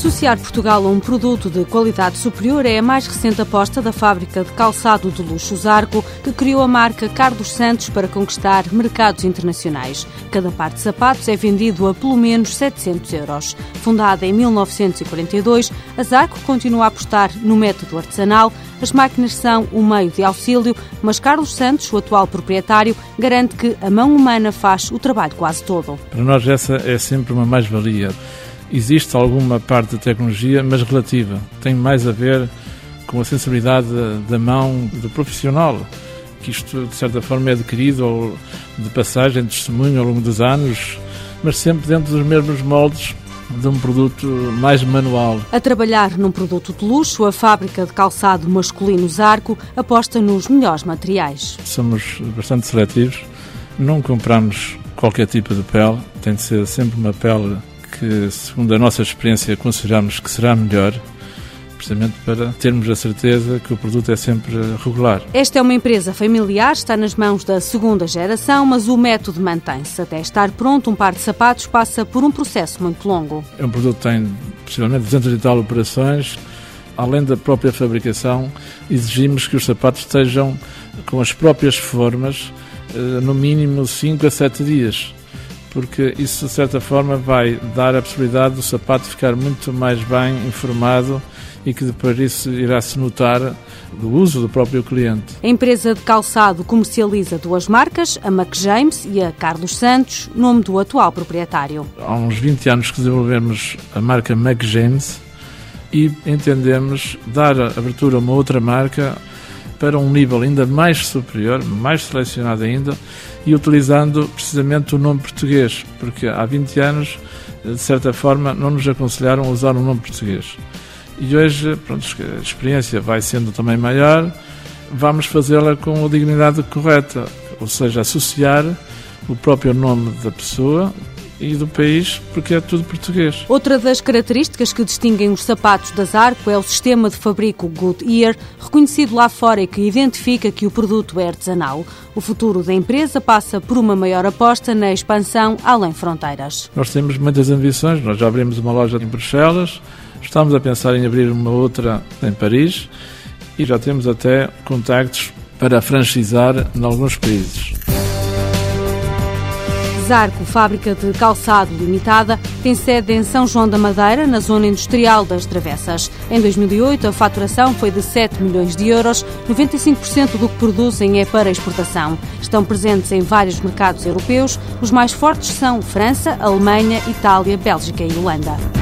Associar Portugal a um produto de qualidade superior é a mais recente aposta da fábrica de calçado de luxo Zarco, que criou a marca Carlos Santos para conquistar mercados internacionais. Cada par de sapatos é vendido a pelo menos 700 euros. Fundada em 1942, a Zarco continua a apostar no método artesanal. As máquinas são um meio de auxílio, mas Carlos Santos, o atual proprietário, garante que a mão humana faz o trabalho quase todo. Para nós essa é sempre uma mais-valia existe alguma parte da tecnologia, mas relativa. Tem mais a ver com a sensibilidade da mão do profissional, que isto, de certa forma, é adquirido ou de passagem, de testemunho ao longo dos anos, mas sempre dentro dos mesmos moldes de um produto mais manual. A trabalhar num produto de luxo, a fábrica de calçado masculino Zarco aposta nos melhores materiais. Somos bastante seletivos, não compramos qualquer tipo de pele, tem de ser sempre uma pele que, segundo a nossa experiência, consideramos que será melhor precisamente para termos a certeza que o produto é sempre regular. Esta é uma empresa familiar, está nas mãos da segunda geração, mas o método mantém-se. Até estar pronto, um par de sapatos passa por um processo muito longo. É um produto que tem possivelmente 200 e tal operações. Além da própria fabricação, exigimos que os sapatos estejam com as próprias formas, eh, no mínimo 5 a 7 dias porque isso de certa forma vai dar a possibilidade do sapato ficar muito mais bem informado e que depois isso irá se notar do uso do próprio cliente. A empresa de calçado comercializa duas marcas, a Mac James e a Carlos Santos, nome do atual proprietário. Há uns 20 anos que desenvolvemos a marca Mac James e entendemos dar abertura a uma outra marca para um nível ainda mais superior, mais selecionado ainda, e utilizando precisamente o nome português, porque há 20 anos, de certa forma, não nos aconselharam a usar o nome português. E hoje, pronto, a experiência vai sendo também maior, vamos fazê-la com a dignidade correta, ou seja, associar o próprio nome da pessoa, e do país, porque é tudo português. Outra das características que distinguem os sapatos da Zarco é o sistema de fabrico Goodyear, reconhecido lá fora e que identifica que o produto é artesanal. O futuro da empresa passa por uma maior aposta na expansão além fronteiras. Nós temos muitas ambições, nós já abrimos uma loja em Bruxelas, estamos a pensar em abrir uma outra em Paris e já temos até contactos para franchisar em alguns países. Zarco, fábrica de calçado limitada, tem sede em São João da Madeira, na zona industrial das Travessas. Em 2008, a faturação foi de 7 milhões de euros, 95% do que produzem é para exportação. Estão presentes em vários mercados europeus. Os mais fortes são França, Alemanha, Itália, Bélgica e Holanda.